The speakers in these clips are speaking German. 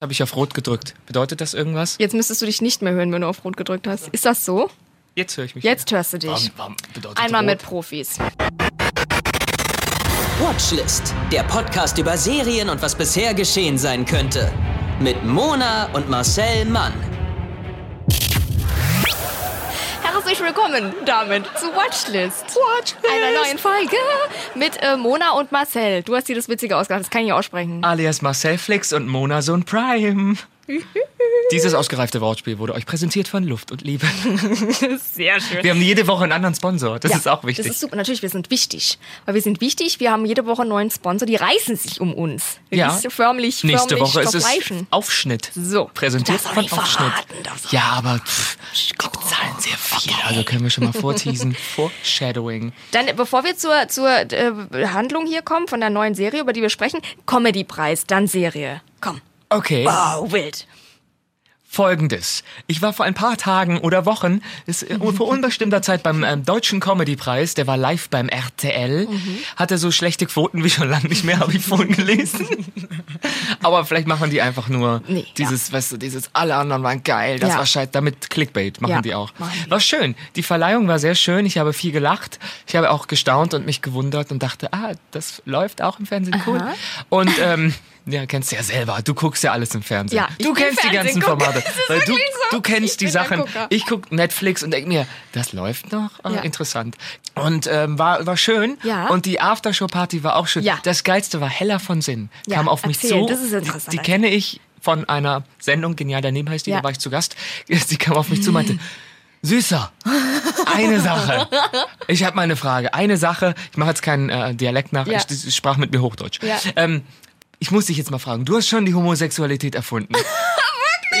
Habe ich auf Rot gedrückt. Bedeutet das irgendwas? Jetzt müsstest du dich nicht mehr hören, wenn du auf Rot gedrückt hast. Ist das so? Jetzt höre ich mich. Jetzt hörst du dich. Warum, warum bedeutet Einmal Rot? mit Profis. Watchlist, der Podcast über Serien und was bisher geschehen sein könnte. Mit Mona und Marcel Mann. Herzlich willkommen damit zu Watchlist. Watchlist. Einer neuen Folge mit äh, Mona und Marcel. Du hast dir das Witzige ausgedacht, das kann ich aussprechen. Alias Marcel Flix und Mona Sohn Prime. Dieses ausgereifte Wortspiel wurde euch präsentiert von Luft und Liebe. Sehr schön. Wir haben jede Woche einen anderen Sponsor. Das Ja, ist auch wichtig. Das ist super. Natürlich, wir sind wichtig. Weil wir sind wichtig. Wir haben jede Woche einen neuen Sponsor. Die reißen sich um uns. Wir Ja. müssen förmlich, Nächste förmlich Woche ist es. Aufschnitt. So. Präsentiert von Aufschnitt. verraten, Ja, aber pff, die bezahlen sehr viel. Also können wir schon mal vorteasen. Foreshadowing. Dann, bevor wir zur, zur äh, Handlung hier kommen, von der neuen Serie, über die wir sprechen, Comedy-Preis, dann Serie. Komm. Okay. Wow, wild. Folgendes. Ich war vor ein paar Tagen oder Wochen, ist, äh, vor unbestimmter Zeit beim ähm, Deutschen Comedy-Preis, der war live beim RTL, Mhm. hatte so schlechte Quoten wie schon lange nicht mehr, habe ich vorhin gelesen. Aber vielleicht machen die einfach nur Nee, dieses, weißt du, dieses, alle anderen waren geil, das Ja. war scheiße, damit Clickbait machen Ja, die auch. machen die. War schön. Die Verleihung war sehr schön, ich habe viel gelacht, ich habe auch gestaunt und mich gewundert und dachte, ah, das läuft auch im Fernsehen, cool. Aha. Und, ähm, ja, kennst du ja selber. Du guckst ja alles im Fernsehen. Ja, du kennst die ganzen Fernsehgucker. Formate. Weil du, so. du kennst Ich die Sachen. Ich guck Netflix und denk mir, das läuft noch? Ah, Ja. Interessant. Und ähm, war, war schön. Ja. Und die Aftershow-Party war auch schön. Ja. Das Geilste war Heller von Sinn. Ja, Kam auf mich erzähl, zu. das ist interessant. Die, die kenne ich von einer Sendung, Genial daneben heißt die, Ja. da war ich zu Gast. Sie kam auf mich zu und meinte, Süßer, eine Sache. Ich habe mal eine Frage. Eine Sache, ich mache jetzt keinen äh, Dialekt nach, Ja. ich, ich sprach mit mir Hochdeutsch. Ja. Ähm, ich muss dich jetzt mal fragen, du hast schon die Homosexualität erfunden.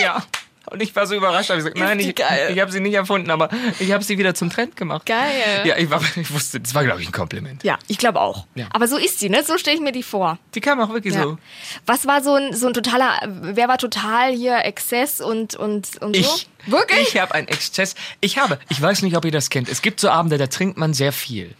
Ja. Und ich war so überrascht, habe ich gesagt, nein, ich, geil. ich habe sie nicht erfunden, aber ich habe sie wieder zum Trend gemacht. Geil. Ja, ich, war, ich wusste, das war, glaube ich, ein Kompliment. Ja, ich glaube auch. Ja. Aber so ist sie, ne? So stelle ich mir die vor. Die kam auch wirklich Ja. so. Was war so ein, so ein totaler, wer war total hier Exzess und, und, und so? Ich. Wirklich? Ich habe einen Exzess. Ich habe, ich weiß nicht, ob ihr das kennt. Es gibt so Abende, da trinkt man sehr viel.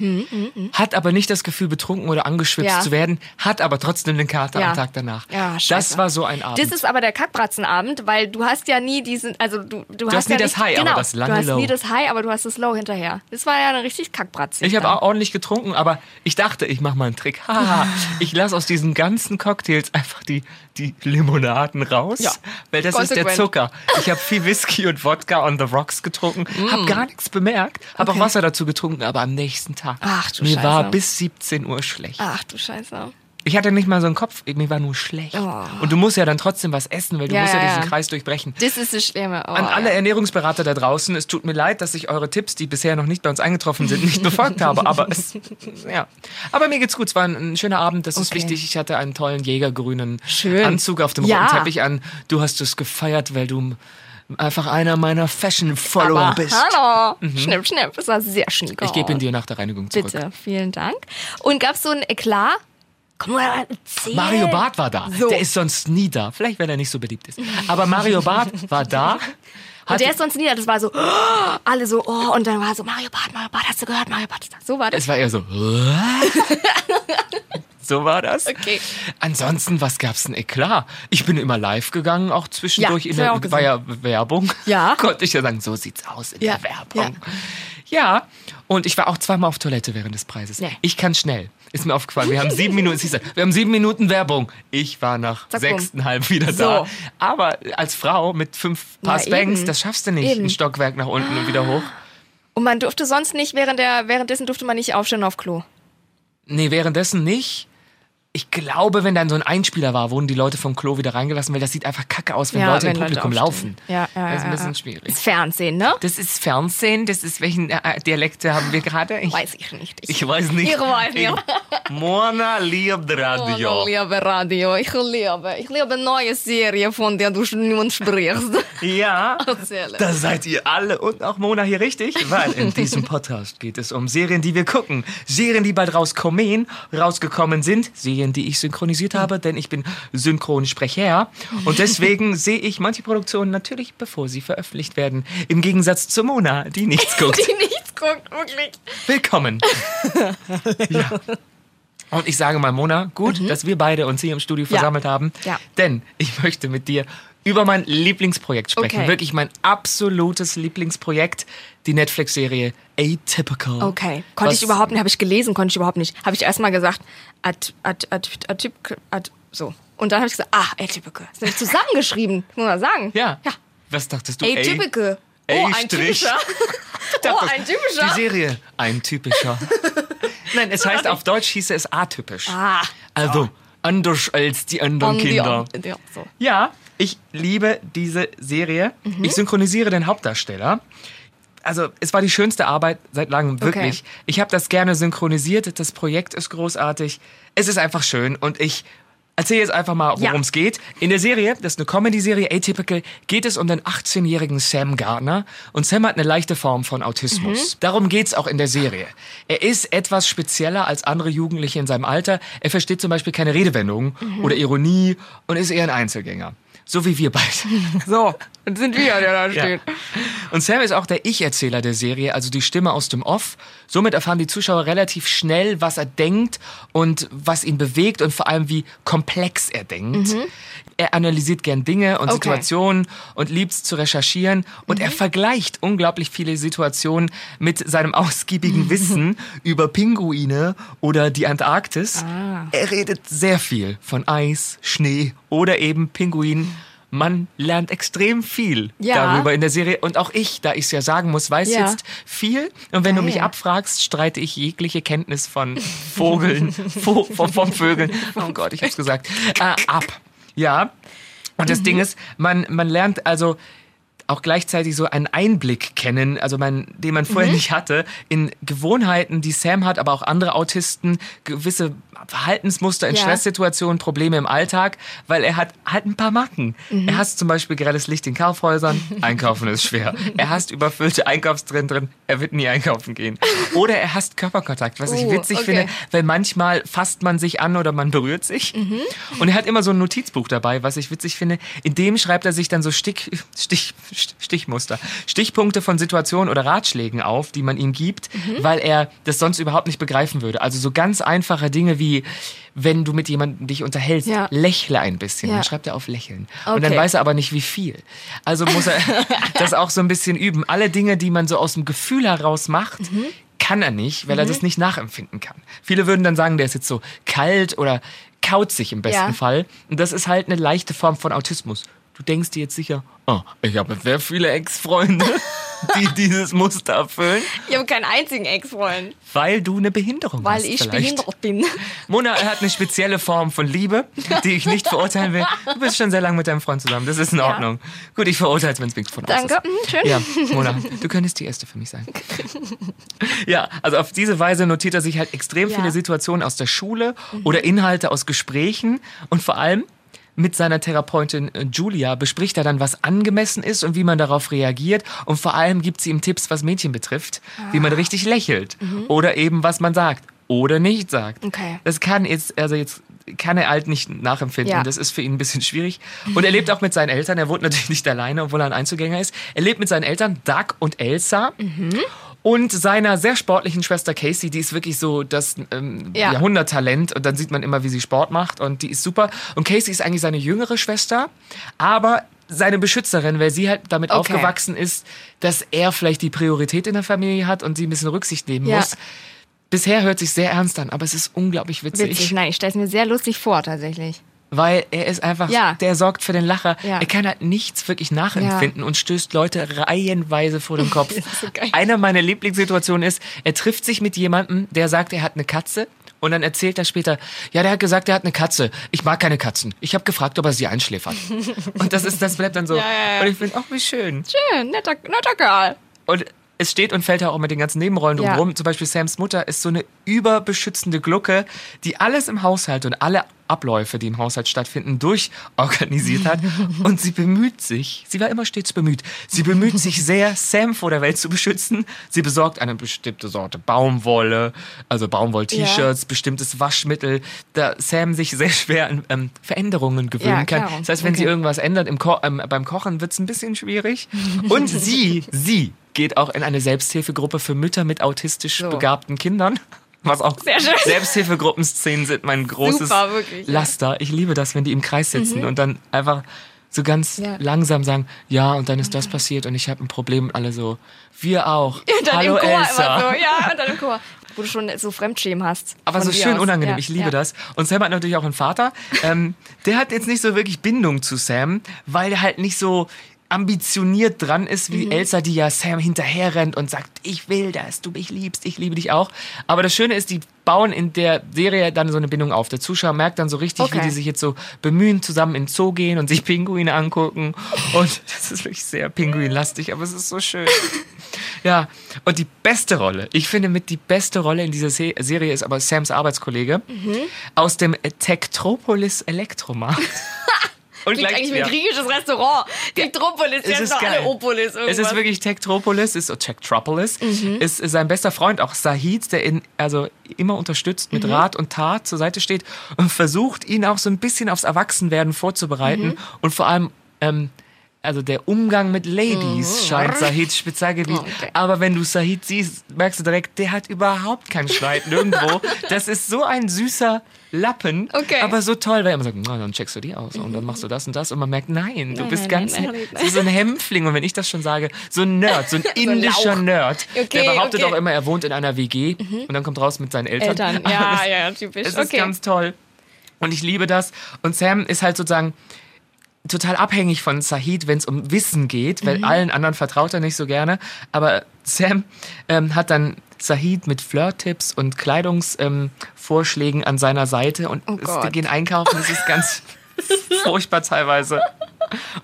Hat aber nicht das Gefühl, betrunken oder angeschwipst Hm, Ja. zu werden. Hat aber trotzdem den Kater Ja. am Tag danach. Ja, scheiße. das war so ein Abend. Das ist aber der Kackbratzenabend, weil du hast ja nie diesen, also du, du, hast nie ja das nicht, High, aber genau, das lange Du hast Low. nie das High, aber du hast das Low hinterher. Das war ja eine richtig Kackbratze. ich habe auch ordentlich getrunken, aber ich dachte, ich mache mal einen Trick. Haha, ich lasse aus diesen ganzen Cocktails einfach die, die Limonaden raus, Ja. weil das ist der Konsequent. Zucker. Ich habe viel Whisky und Wodka on the rocks getrunken, habe gar nichts bemerkt, habe Mm. Okay. auch Wasser dazu getrunken, aber am nächsten Tag Ach, du mir Scheiße. war bis 17 Uhr schlecht. Ach du Scheiße. Ich hatte nicht mal so einen Kopf, mir war nur schlecht. Oh. Und du musst ja dann trotzdem was essen, weil du Ja, musst ja, ja, diesen. Kreis durchbrechen. Das ist das Schlimme. Oh, An alle ja. Ernährungsberater da draußen, es tut mir leid, dass ich eure Tipps, die bisher noch nicht bei uns eingetroffen sind, nicht befolgt habe, aber es, ja. Aber mir geht's gut, es war ein, ein schöner Abend, das ist Okay. wichtig. Ich hatte einen tollen jägergrünen Schön. Anzug auf dem roten Teppich an. Du hast es gefeiert, weil du einfach einer meiner Fashion-Follower bist. hallo. Schnipp, schnipp. Das war sehr schnick. Ich gebe ihn dir nach der Reinigung zurück. Bitte, vielen Dank. Und gab es so ein Eklat? Komm mal, erzähl. Mario Barth war da. So. Der ist sonst nie da. Vielleicht, weil er nicht so beliebt ist. Aber Mario Barth war da. Und der ist sonst nie da. Das war so, alle so, oh, und dann war so, Mario Barth, Mario Barth, hast du gehört, Mario Barth ist da. So war das. Es war eher so. so war das. Okay. Ansonsten, was gab's denn Eklat? Ich bin immer live gegangen, auch zwischendurch. Ja, in der, war ja Werbung. Ja. Konnte ich ja sagen, so sieht's aus in Ja, der Werbung. Ja. Und ich war auch zweimal auf Toilette während des Preises. Nee. Ich kann schnell. Ist mir aufgefallen. Wir haben sieben Minuten, wir haben sieben Minuten Werbung. Ich war nach Zack, bumm. sechstenhalb wieder So. da. Aber als Frau mit fünf Paar Ja, das schaffst du nicht. Eben. Ein Stockwerk nach unten und wieder hoch. Und man durfte sonst nicht, während der, währenddessen durfte man nicht aufstehen auf Klo. Nee, währenddessen nicht. Ich glaube, wenn dann so ein Einspieler war, wurden die Leute vom Klo wieder reingelassen, weil das sieht einfach kacke aus, wenn Leute im Publikum laufen. Ja, ja, Das ist ein ja, bisschen ja. schwierig. Das Fernsehen, ne? Das ist Fernsehen, das ist, welchen äh, Dialekte haben wir gerade? Ich, Weiß ich nicht. ich weiß nicht. Ich weiß nicht. Mona liebt Radio. Ich liebe Radio. Ich liebe, ich liebe neue Serie, von der du nun sprichst. Ja, da seid ihr alle und auch Mona hier richtig, weil in diesem Podcast geht es um Serien, die wir gucken. Serien, die bald rauskommen, rausgekommen sind. Serien, die ich synchronisiert habe, denn ich bin Synchronsprecher. Und deswegen sehe ich manche Produktionen natürlich, bevor sie veröffentlicht werden. Im Gegensatz zu Mona, die nichts guckt. Die nichts guckt, wirklich. Willkommen. ja. Und ich sage mal, Mona, gut, dass wir beide uns hier im Studio Mhm. Ja. versammelt haben. Ja. Denn ich möchte mit dir über mein Lieblingsprojekt sprechen. Okay. Wirklich mein absolutes Lieblingsprojekt. Die Netflix-Serie Atypical. Okay. Konnte ich überhaupt nicht, habe ich gelesen, konnte ich überhaupt nicht. Habe ich erstmal gesagt, at, at, at, atyp, at, so. Und dann habe ich gesagt, ah, atypical. Das ist nämlich zusammengeschrieben, muss man sagen. Ja. Ja. Was dachtest du? Atypical. Oh, ein typischer. Oh, ein typischer. Die Serie, ein typischer. Nein, es heißt auf Deutsch hieße es atypisch. Ah. Also anders als die anderen On the Kinder. on- Ja, so. Ja, ich liebe diese Serie. Mhm. Ich synchronisiere den Hauptdarsteller. Also es war die schönste Arbeit seit langem, wirklich. Ich habe das gerne synchronisiert. Das Projekt ist großartig. Es ist einfach schön und ich erzähle jetzt einfach mal, Ja. worum es geht. In der Serie, das ist eine Comedy-Serie, Atypical, geht es um den 18-jährigen Sam Gardner. Und Sam hat eine leichte Form von Autismus. Darum geht's auch in der Serie. Er ist etwas spezieller als andere Jugendliche in seinem Alter. Er versteht zum Beispiel keine Redewendungen oder Ironie und ist eher ein Einzelgänger. So wie wir beide. So, dann sind wir, der da steht. Und Sam ist auch der Ich-Erzähler der Serie, also die Stimme aus dem Off. Somit erfahren die Zuschauer relativ schnell, was er denkt und was ihn bewegt und vor allem, wie komplex er denkt. Er analysiert gern Dinge und Okay. Situationen und liebt es zu recherchieren. Und er vergleicht unglaublich viele Situationen mit seinem ausgiebigen Wissen über Pinguine oder die Antarktis. Er redet sehr viel von Eis, Schnee oder eben Pinguinen. Man lernt extrem viel Ja. darüber in der Serie. Und auch ich, da ich es ja sagen muss, weiß Ja. jetzt viel. Und wenn du mich Geil. abfragst, streite ich jegliche Kenntnis von Vogeln, Vo von, von Vögeln, oh Gott, ich hab's gesagt, äh, ab. Ja. Und das Ding ist, man, man lernt also auch gleichzeitig so einen Einblick kennen, also man, den man vorher nicht hatte, in Gewohnheiten, die Sam hat, aber auch andere Autisten, gewisse Verhaltensmuster in Ja. Stresssituationen, Probleme im Alltag, weil er hat halt ein paar Macken. Er hasst zum Beispiel grelles Licht in Kaufhäusern, einkaufen ist schwer. Er hasst überfüllte Einkaufszentren, er wird nie einkaufen gehen. Oder er hasst Körperkontakt, was ich Oh, witzig okay. finde, weil manchmal fasst man sich an oder man berührt sich. Und er hat immer so ein Notizbuch dabei, was ich witzig finde. In dem schreibt er sich dann so Stich, Stich, Stichmuster, Stichpunkte von Situationen oder Ratschlägen auf, die man ihm gibt, weil er das sonst überhaupt nicht begreifen würde. Also so ganz einfache Dinge wie, wenn du mit jemandem dich unterhältst, Ja. lächle ein bisschen. Ja. Dann schreibt er auf Lächeln. Und dann Okay. weiß er aber nicht, wie viel. Also muss er das auch so ein bisschen üben. Alle Dinge, die man so aus dem Gefühl heraus macht, Mhm. kann er nicht, weil er das nicht nachempfinden kann. Viele würden dann sagen, der ist jetzt so kalt oder kauzig im besten Ja. Fall. Und das ist halt eine leichte Form von Autismus. Du denkst dir jetzt sicher, oh, ich habe sehr viele Ex-Freunde, die dieses Muster erfüllen, Ich habe keinen einzigen Ex-Freund, weil du eine Behinderung weil hast. ich vielleicht. behindert bin. Mona hat eine spezielle Form von Liebe, die ich nicht verurteilen will. Du bist schon sehr lange mit deinem Freund zusammen. Das ist in Ordnung. Gut, ich verurteile es, wenn es von aus Danke, ist. mhm, schön. Ja, Mona, du könntest die erste für mich sein. Ja, also auf diese Weise notiert er sich halt extrem Ja. viele Situationen aus der Schule oder Inhalte aus Gesprächen und vor allem mit seiner Therapeutin äh, Julia bespricht er dann, was angemessen ist und wie man darauf reagiert. Und vor allem gibt sie ihm Tipps, was Mädchen betrifft, wie Ah. man richtig lächelt Mhm. oder eben was man sagt oder nicht sagt. Okay. Das kann jetzt, also jetzt kann er halt nicht nachempfinden. Ja. Das ist für ihn ein bisschen schwierig. Und er lebt auch mit seinen Eltern. Er wohnt natürlich nicht alleine, obwohl er ein Einzelgänger ist. Er lebt mit seinen Eltern, Doug und Elsa. Und seiner sehr sportlichen Schwester Casey, die ist wirklich so das ähm, Ja. Jahrhunderttalent. Und dann sieht man immer, wie sie Sport macht. Und die ist super. Und Casey ist eigentlich seine jüngere Schwester, aber seine Beschützerin, weil sie halt damit Okay. aufgewachsen ist, dass er vielleicht die Priorität in der Familie hat und sie ein bisschen Rücksicht nehmen Ja. muss. Bisher hört sich sehr ernst an, aber es ist unglaublich witzig. Witzig, nein, ich stelle es mir sehr lustig vor, tatsächlich. Weil er ist einfach, Ja. der sorgt für den Lacher. Ja. Er kann halt nichts wirklich nachempfinden und stößt Leute reihenweise vor den Kopf. So. Einer meiner Lieblingssituationen ist, er trifft sich mit jemandem, der sagt, er hat eine Katze. Und dann erzählt er später, ja, der hat gesagt, er hat eine Katze. Ich mag keine Katzen. Ich habe gefragt, ob er sie einschläfert. und das ist, das bleibt dann so. Ja, ja, ja. Und ich finde, ach, wie schön. Schön, netter, netter Kerl. Und es steht und fällt ja auch mit den ganzen Nebenrollen Ja. drumherum. Zum Beispiel Sams Mutter ist so eine überbeschützende Glucke, die alles im Haushalt und alle Abläufe, die im Haushalt stattfinden, durchorganisiert hat. Und sie bemüht sich, sie war immer stets bemüht, sie bemüht sich sehr, Sam vor der Welt zu beschützen. Sie besorgt eine bestimmte Sorte Baumwolle, also Baumwoll-T-Shirts, bestimmtes Waschmittel, da Sam sich sehr schwer an ähm, Veränderungen gewöhnen Ja, kann. Das heißt, wenn sie Okay. irgendwas ändert im Ko ähm, beim Kochen, wird es ein bisschen schwierig. Und sie, sie geht auch in eine Selbsthilfegruppe für Mütter mit autistisch So. begabten Kindern. Was auch Sehr schön. Selbsthilfegruppenszenen sind mein großes Super, wirklich, ja. Mhm. Laster. Ich liebe das, wenn die im Kreis sitzen und dann einfach so ganz Ja. langsam sagen, ja, und dann ist das passiert und ich habe ein Problem und alle so, wir auch. Und Hallo Elsa. so, ja, und dann im Chor. Wo du schon so Fremdschämen hast. Aber so schön aus. unangenehm. Ja, ich liebe ja. das. Und Sam hat natürlich auch einen Vater. Ähm, der hat jetzt nicht so wirklich Bindung zu Sam, weil er halt nicht so ambitioniert dran ist wie Mhm. Elsa, die ja Sam hinterher rennt und sagt, ich will, dass du mich liebst, ich liebe dich auch. Aber das Schöne ist, die bauen in der Serie dann so eine Bindung auf. Der Zuschauer merkt dann so richtig, Okay. wie die sich jetzt so bemühen, zusammen in den Zoo gehen und sich Pinguine angucken. Und das ist wirklich sehr pinguinlastig, aber es ist so schön. Ja, und die beste Rolle, ich finde mit die beste Rolle in dieser Se Serie ist aber Sams Arbeitskollege Mhm. aus dem Tektropolis Elektromarkt. Und Klingt eigentlich wie ja. ein griechisches Restaurant. Tektropolis, die Es ist doch alle. Opolis Es irgendwas. ist wirklich Tektropolis, ist oh, Tektropolis, Mhm. ist sein bester Freund auch Sahid, der ihn also immer unterstützt, Mhm. mit Rat und Tat zur Seite steht und versucht ihn auch so ein bisschen aufs Erwachsenwerden vorzubereiten Mhm. und vor allem ähm, also der Umgang mit Ladies scheint Sahids Spezialgebiet. Mhm. Okay. Aber wenn du Sahid siehst, merkst du direkt, der hat überhaupt keinen Schneid nirgendwo. Das ist so ein süßer Lappen, Okay. aber so toll, weil er immer sagt, na, dann checkst du die aus und dann machst du das und das und man merkt, nein, du Nein, bist nein, ganz nein, nein, nein. so so ein Hämpfling und wenn ich das schon sage, so ein Nerd, so ein indischer Lauch. Nerd, Okay, der behauptet okay. Mhm. auch immer, er wohnt in einer WG und dann kommt raus mit seinen Eltern. Eltern. Ja, es- ja, typisch. Es ist ganz toll und ich liebe das und Sam ist halt sozusagen total abhängig von Sahid, wenn es um Wissen geht, Mhm. weil allen anderen vertraut er nicht so gerne. Aber Sam ähm, hat dann Sahid mit Flirt-Tipps und Kleidungsvorschlägen ähm, an seiner Seite und Oh es, gehen einkaufen. Es ist ganz furchtbar teilweise.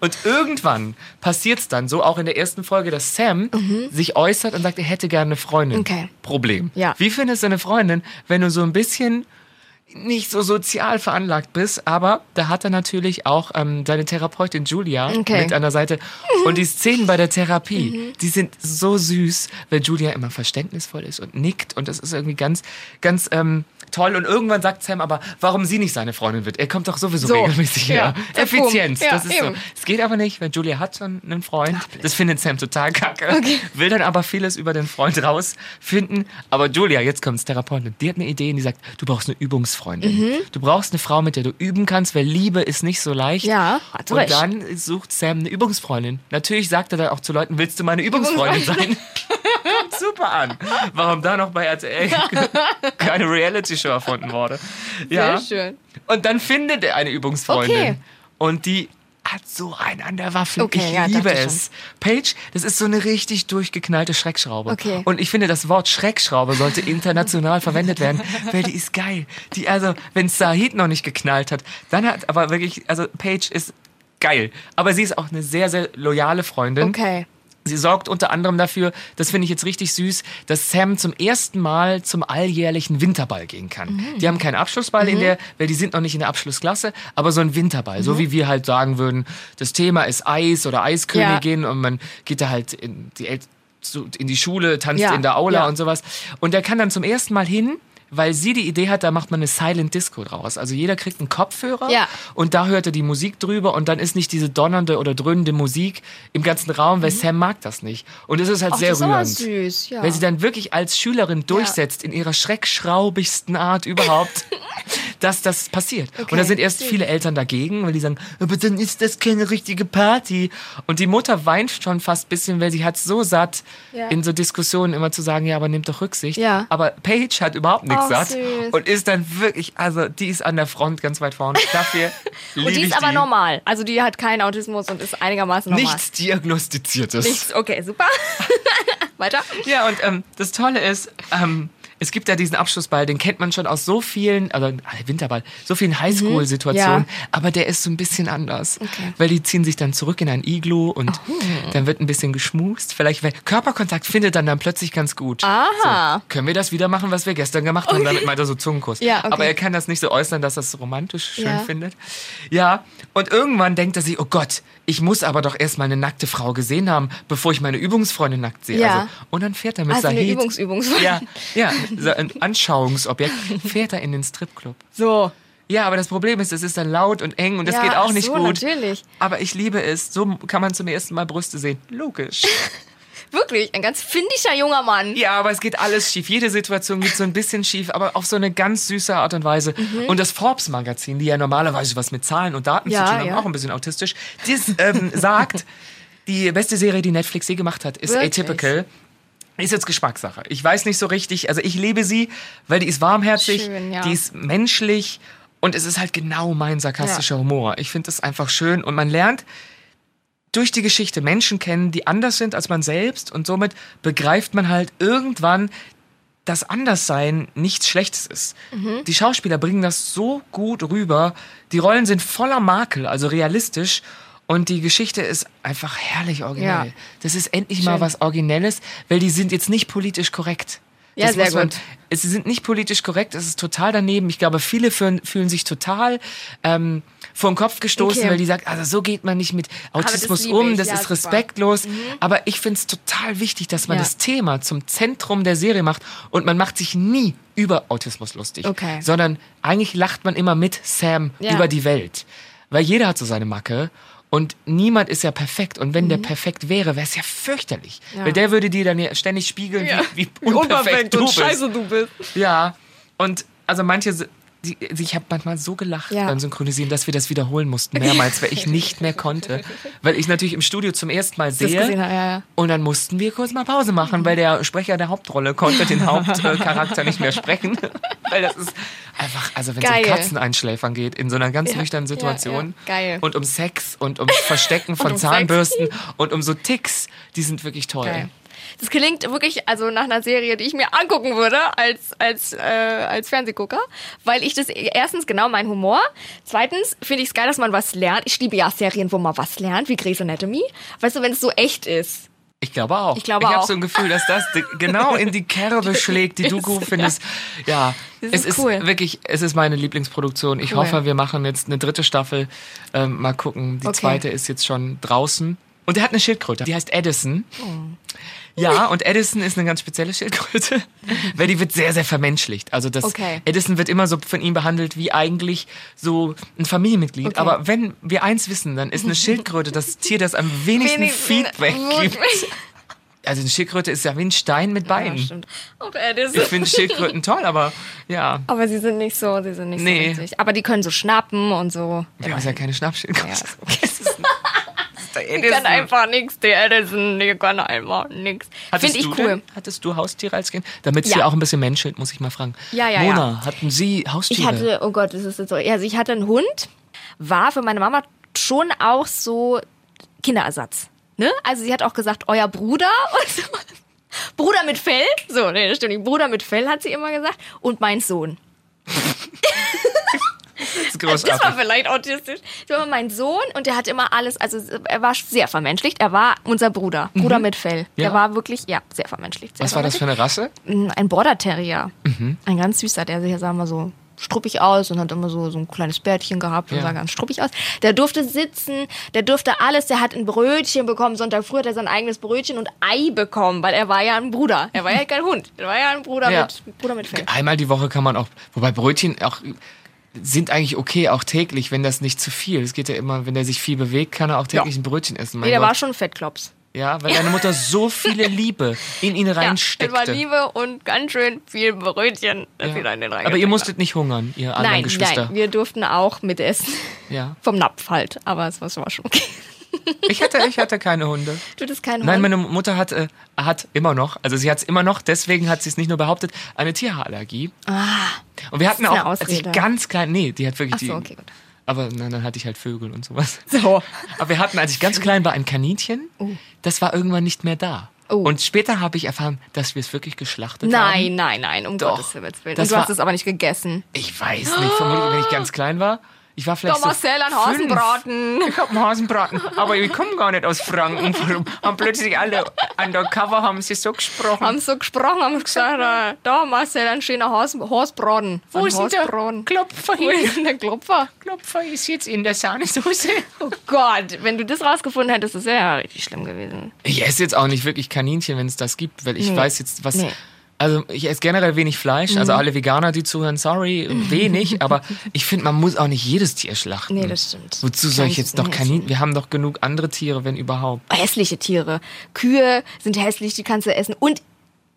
Und irgendwann passiert es dann so, auch in der ersten Folge, dass Sam sich äußert und sagt, er hätte gerne eine Freundin. Mhm. Okay. Problem. Ja. Wie findest du eine Freundin, wenn du so ein bisschen nicht so sozial veranlagt bist, aber da hat er natürlich auch ähm, seine Therapeutin Julia Okay. mit an der Seite. Und die Szenen bei der Therapie, die sind so süß, weil Julia immer verständnisvoll ist und nickt und das ist irgendwie ganz, ganz ähm, toll. Und irgendwann sagt Sam aber, warum sie nicht seine Freundin wird. Er kommt doch sowieso So. regelmäßig her. Ja, Effizienz. Ja, das ist so. eben. Es geht aber nicht, weil Julia hat schon einen Freund. Das findet Sam total kacke. Will dann aber vieles über den Freund rausfinden. Aber Julia, jetzt kommt's, Therapeutin, die hat eine Idee und die sagt, du brauchst eine Übungsfreundin. Du brauchst eine Frau, mit der du üben kannst, weil Liebe ist nicht so leicht. Ja, hat Und recht. dann sucht Sam eine Übungsfreundin. Natürlich sagt er dann auch zu Leuten, willst du meine Übungsfreundin sein? Kommt super an. Warum da noch bei RTL keine Reality-Show erfunden wurde. Ja. Sehr schön. Und dann findet er eine Übungsfreundin. Okay. Und die hat so einen an der Waffel. Okay, ich ja, liebe es. Paige, das ist so eine richtig durchgeknallte Schreckschraube. Okay. Und ich finde, das Wort Schreckschraube sollte international verwendet werden, weil die ist geil. Die, also, wenn Sahid noch nicht geknallt hat, dann hat aber wirklich, also Paige ist geil. Aber sie ist auch eine sehr, sehr loyale Freundin. Okay. Sie sorgt unter anderem dafür, das finde ich jetzt richtig süß, dass Sam zum ersten Mal zum alljährlichen Winterball gehen kann. Mhm. Die haben keinen Abschlussball in der, weil die sind noch nicht in der Abschlussklasse, aber so ein Winterball, Mhm. so wie wir halt sagen würden, das Thema ist Eis oder Eiskönigin und man geht da halt in die, in die Schule, tanzt Ja, in der Aula ja. und sowas. Und der kann dann zum ersten Mal hin, weil sie die Idee hat, da macht man eine Silent Disco draus. Also jeder kriegt einen Kopfhörer Ja. und da hört er die Musik drüber und dann ist nicht diese donnernde oder dröhnende Musik im ganzen Raum, weil Sam mag das nicht. Und es ist halt Mhm. Ach, sehr das ist rührend. süß, ja. Weil sie dann wirklich als Schülerin durchsetzt in ihrer schreckschraubigsten Art überhaupt, dass das passiert. und da sind erst viele Eltern dagegen, weil die sagen, aber dann ist das keine richtige Party. Und die Mutter weint schon fast ein bisschen, weil sie hat so satt, Ja. in so Diskussionen immer zu sagen, ja, aber nimmt doch Rücksicht. Ja. Aber Paige hat überhaupt nichts satt süß. und ist dann wirklich, also die ist an der Front ganz weit vorne. Dafür liebe Und die ist aber die. normal. Also die hat keinen Autismus und ist einigermaßen normal. Nichts diagnostiziertes. Nichts. Okay, super. Weiter. Ja, und ähm, das Tolle ist, ähm, es gibt ja diesen Abschlussball, den kennt man schon aus so vielen, also äh, Winterball, so vielen Highschool-Situationen, Mhm. Ja. aber der ist so ein bisschen anders. Okay. Weil die ziehen sich dann zurück in ein Iglu und dann wird ein bisschen geschmust. Vielleicht, weil Körperkontakt findet dann dann plötzlich ganz gut. Aha. So, können wir das wieder machen, was wir gestern gemacht haben? Damit meint er so Zungenkuss. Ja, okay. Aber er kann das nicht so äußern, dass er es romantisch schön Ja. findet. Ja, und irgendwann denkt er sich, oh Gott, ich muss aber doch erstmal eine nackte Frau gesehen haben, bevor ich meine Übungsfreundin nackt sehe. Ja. Also, und dann fährt er mit Also eine Sahid. Übungsübungsfreundin. Ja, ja, so ein Anschauungsobjekt. Fährt er in den Stripclub. So. Ja, aber das Problem ist, es ist dann laut und eng und das Ja, geht auch nicht so, gut. natürlich. Aber ich liebe es. So kann man zum ersten Mal Brüste sehen. Logisch. Wirklich, ein ganz findiger junger Mann. Ja, aber es geht alles schief. Jede Situation geht so ein bisschen schief, aber auf so eine ganz süße Art und Weise. Mhm. Und das Forbes-Magazin, die ja normalerweise was mit Zahlen und Daten Ja, zu tun haben, ja. auch ein bisschen autistisch, das ähm, sagt, die beste Serie, die Netflix je gemacht hat, ist Wirklich? Atypical. Ist jetzt Geschmackssache. Ich weiß nicht so richtig. Also ich liebe sie, weil die ist warmherzig, Schön, ja. die ist menschlich und es ist halt genau mein sarkastischer Humor. Ich finde das einfach schön und man lernt durch die Geschichte Menschen kennen, die anders sind als man selbst und somit begreift man halt irgendwann, dass Anderssein nichts Schlechtes ist. Mhm. Die Schauspieler bringen das so gut rüber. Die Rollen sind voller Makel, also realistisch. Und die Geschichte ist einfach herrlich originell. Ja. Das ist endlich mal Schön. was Originelles, weil die sind jetzt nicht politisch korrekt. Ja, Das sehr man- gut. Es sie sind nicht politisch korrekt, es ist total daneben. Ich glaube, viele fühlen, fühlen sich total ähm, vor den Kopf gestoßen, Okay. weil die sagen, also so geht man nicht mit das Autismus liebe um, das ja, ist respektlos. Aber ich finde es total wichtig, dass man Ja. das Thema zum Zentrum der Serie macht und man macht sich nie über Autismus lustig, Okay. sondern eigentlich lacht man immer mit Sam Ja. über die Welt, weil jeder hat so seine Macke. Und niemand ist ja perfekt. Und wenn der perfekt wäre, wäre es ja fürchterlich. Mhm. Ja. Weil der würde dir dann ja ständig spiegeln, wie, wie unperfekt du bist. du bist. Ja, und also manche, die, ich habe manchmal so gelacht Ja. beim Synchronisieren, dass wir das wiederholen mussten, mehrmals, weil ich nicht mehr konnte. Weil ich natürlich im Studio zum ersten Mal sehe. gesehen, ja, ja. Und dann mussten wir kurz mal Pause machen, weil der Sprecher der Hauptrolle konnte den Hauptcharakter nicht mehr sprechen. weil das ist einfach, also wenn es um. Katzeneinschläfern geht, in so einer ganz nüchternen Situation. Geil. Und um Sex und ums Verstecken von um Sex. Zahnbürsten und um so Ticks, die sind wirklich toll. Geil. Das klingt wirklich also nach einer Serie, die ich mir angucken würde als, als, äh, als Fernsehgucker, weil ich das erstens genau mein Humor. Zweitens finde ich es geil, dass man was lernt. Ich liebe ja Serien, wo man was lernt, wie Grey's Anatomy. Weißt du, wenn es so echt ist. Ich glaube auch. Ich glaube ich habe so ein Gefühl, dass das genau in die Kerbe schlägt, die du gut findest. Ja, Das es ist ist cool. wirklich, es ist meine Lieblingsproduktion. Ich Cool. hoffe, wir machen jetzt eine dritte Staffel. Ähm, mal gucken. Die Okay. zweite ist jetzt schon draußen. Und er hat eine Schildkröte, die heißt Edison. Oh. Ja, und Edison ist eine ganz spezielle Schildkröte, weil die wird sehr, sehr vermenschlicht. Also das Okay. Edison wird immer so von ihm behandelt wie eigentlich so ein Familienmitglied. Okay. Aber wenn wir eins wissen, dann ist eine Schildkröte das Tier, das am wenigsten Feedback gibt. Also eine Schildkröte ist ja wie ein Stein mit Ja, Beinen. Edison. ich finde Schildkröten toll, aber ja. Aber sie sind nicht so, sie sind nicht Nee. so richtig. Aber die können so schnappen und so. Ja, ist ja keine Schnappschildkröte. Ja. Das Die Edison. kann einfach nichts, der Edison, die kann einfach nichts. Hattest Finde ich du cool. Denn, hattest du Haustiere als Kind? Damit es Ja. auch ein bisschen menschelt, muss ich mal fragen. Ja, ja, Mona, hatten Sie Haustiere? Ich hatte, oh Gott, das ist jetzt so. Also ich hatte einen Hund, war für meine Mama schon auch so Kinderersatz. Ne? Also sie hat auch gesagt, euer Bruder und so. Bruder mit Fell. So, nee, das stimmt nicht. Bruder mit Fell hat sie immer gesagt. Und mein Sohn. Das ist Das war großartig. vielleicht autistisch. Das war mein Sohn und der hat immer alles, also er war sehr vermenschlicht. Er war unser Bruder. Bruder mit Fell. Mhm. Ja. Der war wirklich, ja, sehr vermenschlicht. Sehr Was war das für eine Rasse? Ein Border Terrier. Mhm. Ein ganz süßer, der sah immer so struppig aus und hat immer so, so ein kleines Bärtchen gehabt und Ja. sah ganz struppig aus. Der durfte sitzen, der durfte alles, der hat ein Brötchen bekommen. Sonntag früh hat er sein eigenes Brötchen und Ei bekommen, weil er war ja ein Bruder. Er war ja kein Hund. Er war ja ein Bruder, Ja. mit, Bruder mit Fell. Einmal die Woche kann man auch, wobei Brötchen auch sind eigentlich okay, auch täglich, wenn das nicht zu viel. Es geht ja immer, wenn er sich viel bewegt, kann er auch täglich Ja. ein Brötchen essen. Mein Nee, der Gott. war schon ein Fettklops. ja, weil deine Mutter so viele Liebe in ihn Ja, es reinsteckte. war Liebe und ganz schön viel Brötchen, das Ja. sie da in den Aber ihr musstet nicht hungern, ihr anderen Nein, Geschwister. nein, wir durften auch mitessen. Ja. Vom Napf halt, aber es war war schon okay. Ich hatte, ich hatte keine Hunde. Du das kein Nein, Hund? meine Mutter hat, äh, hat immer noch, also sie hat es immer noch, deswegen hat sie es nicht nur behauptet, eine Tierhaarallergie. Ah, Und wir hatten auch, als ich ganz klein, nee, die hat wirklich Ach so, die. okay, gut. Aber na, dann hatte ich halt Vögel und sowas. So. Aber wir hatten, als ich ganz klein war, ein Kaninchen. Das war irgendwann nicht mehr da. Oh. Und später habe ich erfahren, dass wir es wirklich geschlachtet haben. Nein, nein, nein, um Doch. Gottes Willen. Und du war- hast es aber nicht gegessen. Ich weiß nicht, vermutlich, wenn ich ganz klein war. Ich war vielleicht Doch, Marcel, so fünf. Hasenbraten. Ich hab einen Hasenbraten, aber ich komme gar nicht aus Franken. Warum haben plötzlich alle undercover haben sie so gesprochen? Haben so gesprochen, haben gesagt, äh, da Marcel, ein schöner Hasen, Hausbraten. Wo Ein ist denn der. Klopfer Wo hin? ist denn der Klopfer? Klopfer ist jetzt in der Sahnesoße. Oh Gott, wenn du das rausgefunden hättest, das wäre ja richtig schlimm gewesen. Ich esse jetzt auch nicht wirklich Kaninchen, wenn es das gibt, weil ich Nee. weiß jetzt, was, Nee. Also ich esse generell wenig Fleisch. Also Mhm. alle Veganer, die zuhören, sorry, wenig. aber ich finde, man muss auch nicht jedes Tier schlachten. Nee, das stimmt. Wozu soll ich jetzt noch nicht Kaninchen? Wir haben doch genug andere Tiere, wenn überhaupt. Hässliche Tiere. Kühe sind hässlich, die kannst du essen. Und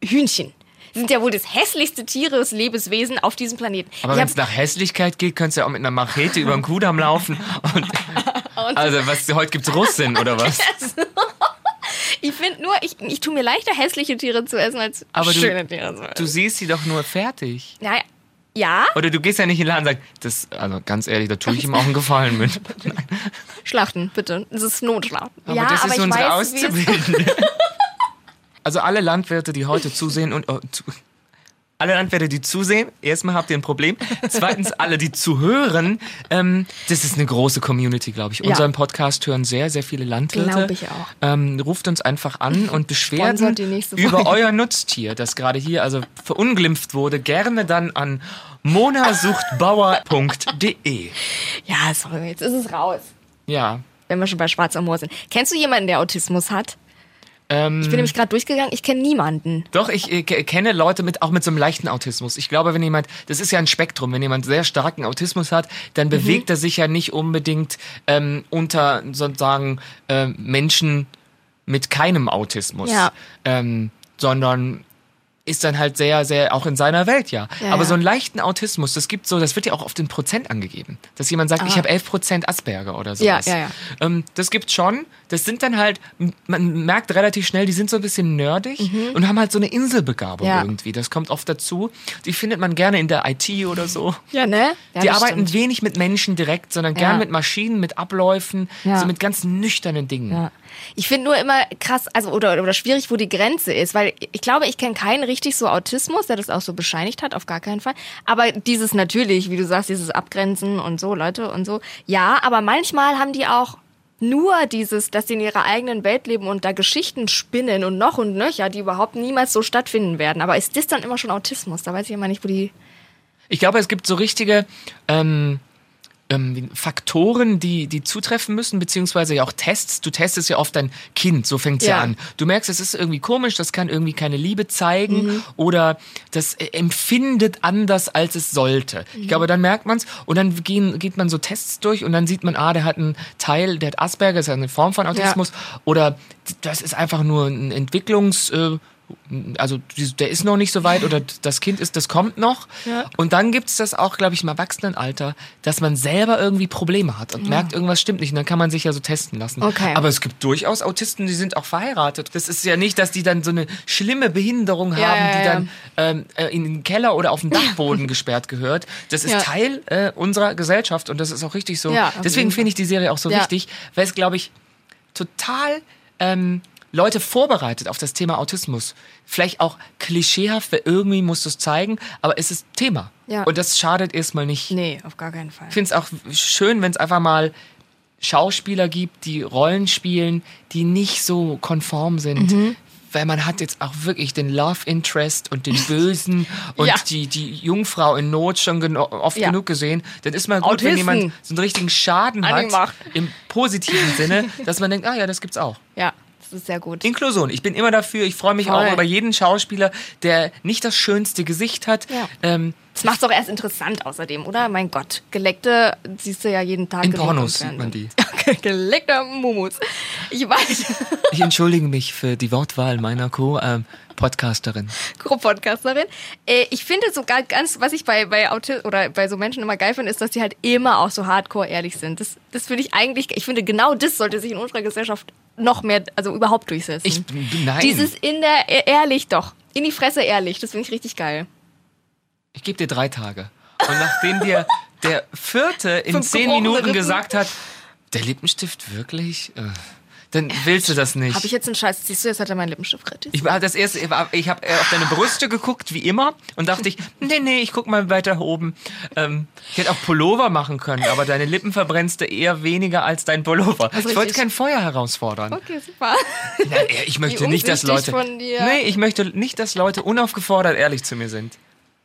Hühnchen. Sind ja wohl das hässlichste Tieres, Lebewesen auf diesem Planeten. Aber wenn es nach Hässlichkeit geht, könntest du ja auch mit einer Machete über den Kudamm laufen. Und, also was heute gibt's Russin oder was? Ich finde nur, ich, ich tue mir leichter, hässliche Tiere zu essen, als Aber du- schöne Tiere zu essen. Du siehst sie doch nur fertig. Naja, ja, Oder du gehst ja nicht in den Laden und sagst, das, also ganz ehrlich, da tue ich ihm auch einen Gefallen mit. schlachten, bitte. Das ist Notschlachten. Aber ja, das aber ist ich unsere weiß, Auszubildende. Also alle Landwirte, die heute zusehen und oh, zu, alle Landwirte, die zusehen, erstmal habt ihr ein Problem. Zweitens, alle, die zuhören, ähm, das ist eine große Community, glaube ich. Ja. Unseren Podcast hören sehr, sehr viele Landwirte. Glaub ich auch. Ähm, ruft uns einfach an und nächste über euer Nutztier, das gerade hier also verunglimpft wurde, gerne dann an monasuchtbauer.de. Ja, sorry, jetzt ist es raus. Ja. Wenn wir schon bei Schwarzer Moor sind. Kennst du jemanden, der Autismus hat? Ähm, Ich bin nämlich gerade durchgegangen, ich kenne niemanden. Doch, ich äh, ke- kenne Leute mit auch mit so einem leichten Autismus. Ich glaube, wenn jemand, das ist ja ein Spektrum, wenn jemand sehr starken Autismus hat, Mhm. dann bewegt er sich ja nicht unbedingt ähm, unter sozusagen ähm, Menschen mit keinem Autismus, Ja. ähm, sondern ist dann halt sehr, sehr auch in seiner Welt, ja. Ja, Aber ja. so einen leichten Autismus, das gibt so, das wird ja auch auf den Prozent angegeben. Dass jemand sagt, ich habe 11 Prozent Asperger oder sowas. Ah. Ja, ja, ja. Ähm, das gibt's schon. Das sind dann halt, man merkt relativ schnell, die sind so ein bisschen nerdig und haben halt so eine Inselbegabung Mhm. Ja. irgendwie. Das kommt oft dazu. Die findet man gerne in der IT oder so. Ja, ne? Ja, die arbeiten stimmt. wenig mit Menschen direkt, sondern gern Ja. mit Maschinen, mit Abläufen, Ja. so mit ganz nüchternen Dingen. Ich finde nur immer krass, also oder, oder schwierig, wo die Grenze ist, weil ich glaube, ich kenne keinen richtig so Autismus, der das auch so bescheinigt hat, auf gar keinen Fall. Aber dieses natürlich, wie du sagst, dieses Abgrenzen und so, Leute und so, ja, aber manchmal haben die auch nur dieses, dass sie in ihrer eigenen Welt leben und da Geschichten spinnen und noch und nöcher, die überhaupt niemals so stattfinden werden. Aber ist das dann immer schon Autismus? Da weiß ich immer nicht, wo die. Ich glaube, es gibt so richtige ähm, ähm, Faktoren, die, die zutreffen müssen, beziehungsweise ja auch Tests. Du testest ja oft dein Kind, so fängt's ja. Ja. an. Du merkst, es ist irgendwie komisch, das kann irgendwie keine Liebe zeigen oder das äh, empfindet anders, als es sollte. Ich glaube, dann merkt man's und dann gehen, geht man so Tests durch und dann sieht man, ah, der hat einen Teil, der hat Asperger, das ist ja eine Form von Autismus oder das ist einfach nur ein Entwicklungs... Also der ist noch nicht so weit oder das Kind ist, das kommt noch. Ja. Und dann gibt's das auch, glaube ich, im Erwachsenenalter, dass man selber irgendwie Probleme hat und merkt, irgendwas stimmt nicht. Und dann kann man sich ja so testen lassen. Okay. Aber es gibt durchaus Autisten, die sind auch verheiratet. Das ist ja nicht, dass die dann so eine schlimme Behinderung Ja, haben, ja, die ja. dann ähm, äh, in den Keller oder auf den Dachboden gesperrt gehört. Das ist Ja. Teil äh, unserer Gesellschaft und das ist auch richtig so. Ja, Deswegen finde ich die Serie auch so Ja. wichtig, weil es, glaube ich, total ähm, Leute vorbereitet auf das Thema Autismus. Vielleicht auch klischeehaft, weil irgendwie musst du es zeigen, aber es ist Thema. Ja. Und das schadet erstmal nicht. Nee, auf gar keinen Fall. Ich finde es auch schön, wenn es einfach mal Schauspieler gibt, die Rollen spielen, die nicht so konform sind. Mhm. Weil man hat jetzt auch wirklich den Love Interest und den Bösen und Ja. die, die Jungfrau in Not schon geno oft Ja. genug gesehen. Dann ist mal gut, wenn Autisten. jemand so einen richtigen Schaden hat, Angemacht. im positiven Sinne, dass man denkt, ah ja, das gibt's auch. Ja, das ist sehr gut. Inklusion. Ich bin immer dafür. Ich freue mich Voll. auch über jeden Schauspieler, der nicht das schönste Gesicht hat. Ja. Ähm, Das macht's auch erst interessant außerdem, oder? Mein Gott, Geleckte siehst du ja jeden Tag in Pornos sieht man die. Geleckte Mumus. Ich weiß, Ich entschuldige mich für die Wortwahl meiner Co-Podcasterin. Co-Podcasterin. Äh, ich finde sogar ganz, was ich bei, bei Auti oder bei so Menschen immer geil finde, ist, dass sie halt immer auch so hardcore ehrlich sind. Das, das finde ich eigentlich, ich finde genau das sollte sich in unserer Gesellschaft noch mehr, also überhaupt durchsetzen. Ich, nein, Dieses in der, e- ehrlich doch. In die Fresse ehrlich, das finde ich richtig geil. ich gebe dir drei Tage. Und nachdem dir der vierte in Fünf zehn Minuten Rippen. gesagt hat, der Lippenstift wirklich, äh, dann willst du das nicht. Habe ich jetzt einen Scheiß, siehst du, jetzt hat er meinen Lippenstift kritisiert. Ich war das erste, ich habe auf deine Brüste geguckt, wie immer, und dachte ich, nee, nee, ich guck mal weiter oben. Ähm, ich hätte auch Pullover machen können, aber deine Lippen verbrennst du eher weniger als dein Pullover. Ich wollte kein Feuer herausfordern. Okay, super. Nein, ich möchte nicht, dass Leute. von dir. Nee, ich möchte nicht, dass Leute unaufgefordert ehrlich zu mir sind.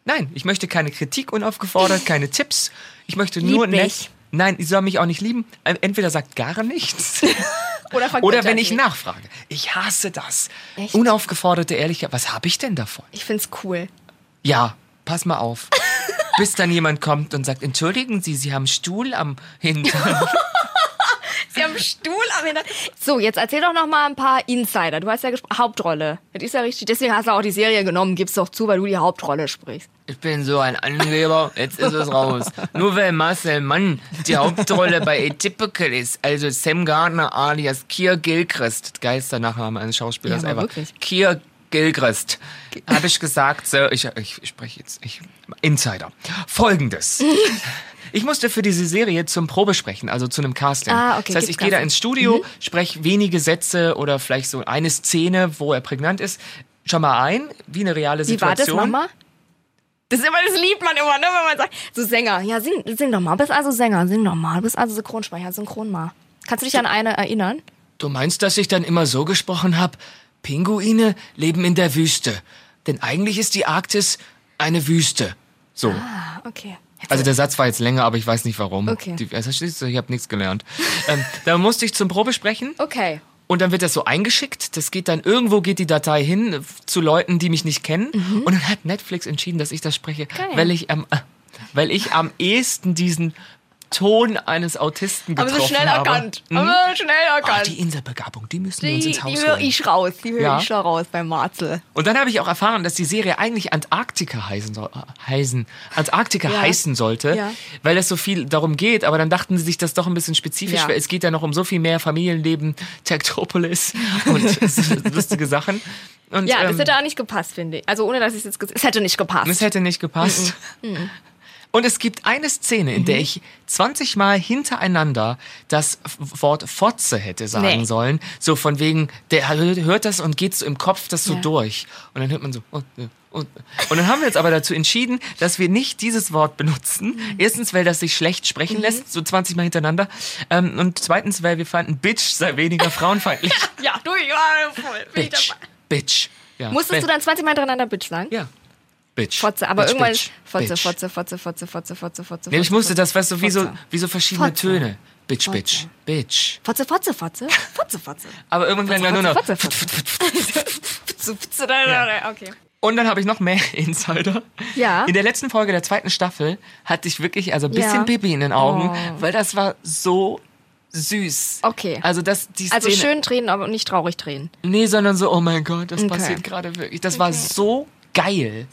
Nein, ich möchte keine Kritik unaufgefordert, keine Tipps. Ich möchte nur Lieb nett. Nein, sie soll mich auch nicht lieben. Entweder sagt gar nichts Oder Oder wenn ich mich. nachfrage. Ich hasse das. Echt? Unaufgeforderte Ehrlichkeit. Was habe ich denn davon? Ich find's cool. Ja, pass mal auf. Bis dann jemand kommt und sagt, entschuldigen Sie, Sie haben Stuhl am Hintern. Sie haben einen Stuhl am Hintern. So, jetzt erzähl doch noch mal ein paar Insider. Du hast ja gesprochen, Hauptrolle. Das ist ja richtig. Deswegen hast du auch die Serie genommen. Gib's doch zu, weil du die Hauptrolle sprichst. Ich bin so ein Angeber, jetzt ist es raus. Nur weil Marcel Mann die Hauptrolle bei Atypical ist, also Sam Gardner alias Kier Gilchrist, geilster Nachname eines Schauspielers Ja, ever. wirklich. Kier Gilchrist. Habe ich gesagt, so, ich, ich, ich spreche jetzt, ich, Insider. Folgendes. Ich musste für diese Serie zum Probesprechen, also zu einem Casting. Ah, okay, das heißt, ich gehe da ins Studio, spreche wenige Sätze oder vielleicht so eine Szene, wo er prägnant ist, schon mal ein, wie eine reale Wie war das Situation. nochmal? Das ist immer, das liebt man immer, ne, wenn man sagt, so Sänger, ja, sing, sing doch mal, du bist also Sänger, sing doch mal, du bist also Synchronsprecher, synchron mal. Kannst du dich an eine erinnern? Du meinst, dass ich dann immer so gesprochen habe? Pinguine leben in der Wüste. Denn eigentlich ist die Arktis eine Wüste. So. Ah, okay. Also der Satz war jetzt länger, aber ich weiß nicht warum. Okay. Die, also, ich habe nichts gelernt. ähm, da musste ich zum Probesprechen Okay. und dann wird das so eingeschickt. Das geht dann irgendwo geht die Datei hin zu Leuten, die mich nicht kennen. Und dann hat Netflix entschieden, dass ich das spreche, Mhm. Geil. weil ich am äh, weil ich am ehesten diesen Ton eines Autisten Haben getroffen sie schnell habe. erkannt. Haben sie schnell Ah, erkannt. die Inselbegabung, die müssen wir uns die, ins Haus die höre ich raus, die höre Ja. ich schon raus beim Marzel. Und dann habe ich auch erfahren, dass die Serie eigentlich Antarktika heißen soll, äh, heißen, Antarktika Ja. heißen sollte, Ja. weil es so viel darum geht. Aber dann dachten sie sich das doch ein bisschen spezifisch, weil es geht ja noch um so viel mehr Familienleben, Tektropolis und lustige Sachen. Und, Ja, das ähm, hätte auch nicht gepasst, finde ich. Also ohne, dass ich es jetzt Es hätte nicht gepasst. es hätte nicht gepasst. Und es gibt eine Szene, in der Mhm. ich 20 Mal hintereinander das Wort Fotze hätte sagen Nee. sollen. So von wegen, der hört das und geht so im Kopf das so Ja. durch. Und dann hört man so, und, und, und dann haben wir jetzt aber dazu entschieden, dass wir nicht dieses Wort benutzen. Mhm. Erstens, weil das sich schlecht sprechen lässt, so 20 Mal hintereinander. Ähm, und zweitens, weil wir fanden, Bitch sei weniger frauenfeindlich. ja, du, war voll. Bitch. dabei. Bitch. Ja. Musstest du dann 20 Mal hintereinander Bitch sagen? Ja. Bitch. Fotze, aber Bitch, irgendwann Bitch, Fotze, Bitch. Fotze, Fotze, Fotze, Fotze, Fotze, Fotze, Nee, ich musste das, weißt du, wie so, wie so verschiedene Fotze. Töne. Bitch, Fotze. Bitch, Bitch. Fotze, Fotze, Fotze, Fotze, Fotze. Aber irgendwann dann nur noch. Fotze, Fotze, Fotze, da, Okay. Und dann habe ich noch mehr Insider. Ja. In der letzten Folge der zweiten Staffel hatte ich wirklich also ein bisschen Ja. Pipi in den Augen, Oh. weil das war so süß. Okay. Also das die Szene, Also schön drehen, aber nicht traurig drehen. nee, sondern so oh mein Gott, das Okay. passiert gerade wirklich. Das war so geil.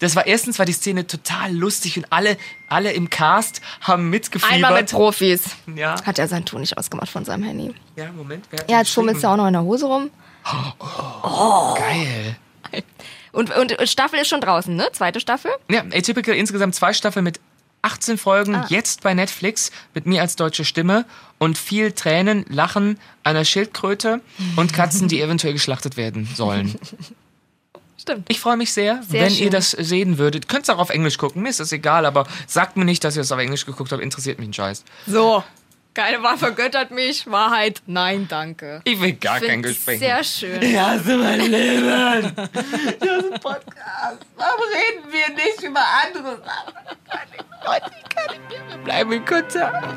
Das war erstens war die Szene total lustig und alle alle im Cast haben mitgefiebert. Einmal mit Profis. ja. Hat er seinen Ton nicht ausgemacht von seinem Handy. Ja, Moment. Ja, jetzt du geschrieben? auch noch in der Hose rum. Geil. Und, und Staffel ist schon draußen, ne? Zweite Staffel? Ja, Atypical insgesamt zwei Staffeln mit 18 Folgen, Ah. jetzt bei Netflix mit mir als deutsche Stimme und viel Tränen, Lachen einer Schildkröte und Katzen, die eventuell geschlachtet werden sollen. Stimmt. Ich freue mich sehr, Sehr wenn schön. ihr das sehen würdet. Könnt es auch auf Englisch gucken, mir ist das egal, aber sagt mir nicht, dass ihr es auf Englisch geguckt habt, interessiert mich ein Scheiß. So. Keine Wahl vergöttert mich. Wahrheit, nein, danke. Ich will gar kein Find Gespräch. Sehr schön. Ich hasse mein Leben. Das ist ein Podcast. Warum reden wir nicht über andere Sachen? Leute, ich kann nicht mehr. Wir bleiben in Kontakt.